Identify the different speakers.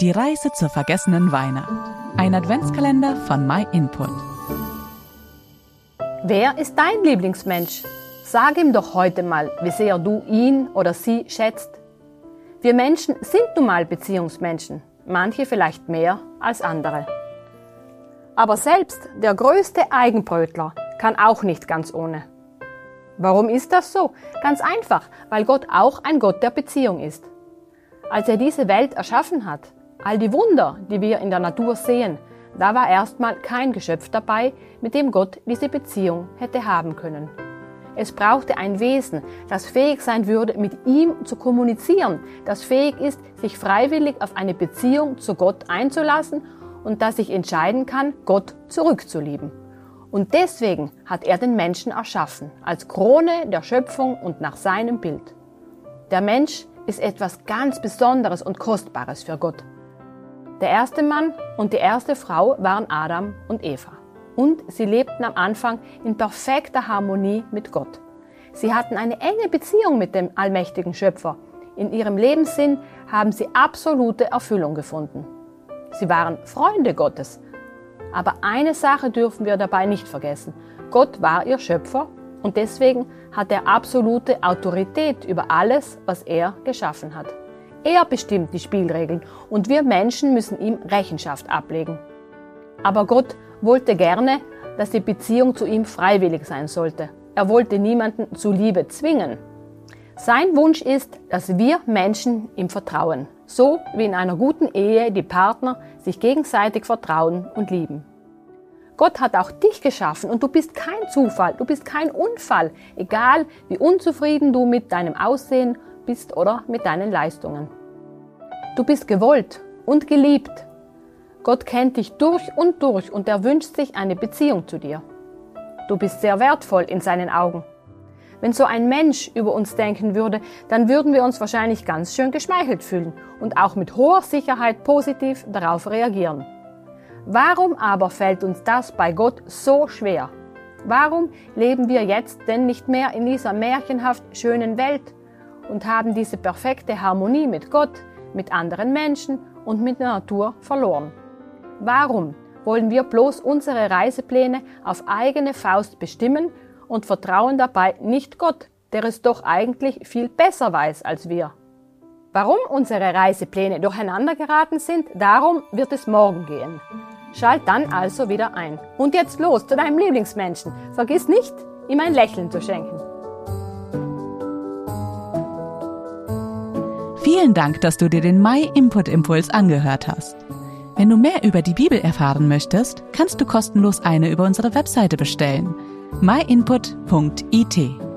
Speaker 1: Die Reise zur vergessenen Weihnacht. Ein Adventskalender von MyInput.
Speaker 2: Wer ist dein Lieblingsmensch? Sag ihm doch heute mal, wie sehr du ihn oder sie schätzt. Wir Menschen sind nun mal Beziehungsmenschen, manche vielleicht mehr als andere. Aber selbst der größte Eigenbrötler kann auch nicht ganz ohne. Warum ist das so? Ganz einfach, weil Gott auch ein Gott der Beziehung ist. Als er diese Welt erschaffen hat, all die Wunder, die wir in der Natur sehen, da war erstmal kein Geschöpf dabei, mit dem Gott diese Beziehung hätte haben können. Es brauchte ein Wesen, das fähig sein würde, mit ihm zu kommunizieren, das fähig ist, sich freiwillig auf eine Beziehung zu Gott einzulassen und das sich entscheiden kann, Gott zurückzulieben. Und deswegen hat er den Menschen erschaffen, als Krone der Schöpfung und nach seinem Bild. Der Mensch ist etwas ganz Besonderes und Kostbares für Gott. Der erste Mann und die erste Frau waren Adam und Eva. Und sie lebten am Anfang in perfekter Harmonie mit Gott. Sie hatten eine enge Beziehung mit dem allmächtigen Schöpfer. In ihrem Lebenssinn haben sie absolute Erfüllung gefunden. Sie waren Freunde Gottes aber eine Sache dürfen wir dabei nicht vergessen. Gott war ihr Schöpfer und deswegen hat er absolute Autorität über alles, was er geschaffen hat. Er bestimmt die Spielregeln und wir Menschen müssen ihm Rechenschaft ablegen. Aber Gott wollte gerne, dass die Beziehung zu ihm freiwillig sein sollte. Er wollte niemanden zu Liebe zwingen. Sein Wunsch ist, dass wir Menschen ihm vertrauen, so wie in einer guten Ehe die Partner sich gegenseitig vertrauen und lieben. Gott hat auch dich geschaffen und du bist kein Zufall, du bist kein Unfall, egal wie unzufrieden du mit deinem Aussehen bist oder mit deinen Leistungen. Du bist gewollt und geliebt. Gott kennt dich durch und durch und er wünscht sich eine Beziehung zu dir. Du bist sehr wertvoll in seinen Augen. Wenn so ein Mensch über uns denken würde, dann würden wir uns wahrscheinlich ganz schön geschmeichelt fühlen und auch mit hoher Sicherheit positiv darauf reagieren. Warum aber fällt uns das bei Gott so schwer? Warum leben wir jetzt denn nicht mehr in dieser märchenhaft schönen Welt und haben diese perfekte Harmonie mit Gott, mit anderen Menschen und mit der Natur verloren? Warum wollen wir bloß unsere Reisepläne auf eigene Faust bestimmen und vertrauen dabei nicht Gott, der es doch eigentlich viel besser weiß als wir. Warum unsere Reisepläne durcheinander geraten sind, darum wird es morgen gehen. Schalt dann also wieder ein. Und jetzt los zu deinem Lieblingsmenschen. Vergiss nicht, ihm ein Lächeln zu schenken.
Speaker 1: Vielen Dank, dass du dir den My Input Impuls angehört hast. Wenn du mehr über die Bibel erfahren möchtest, kannst du kostenlos eine über unsere Webseite bestellen myinput.it.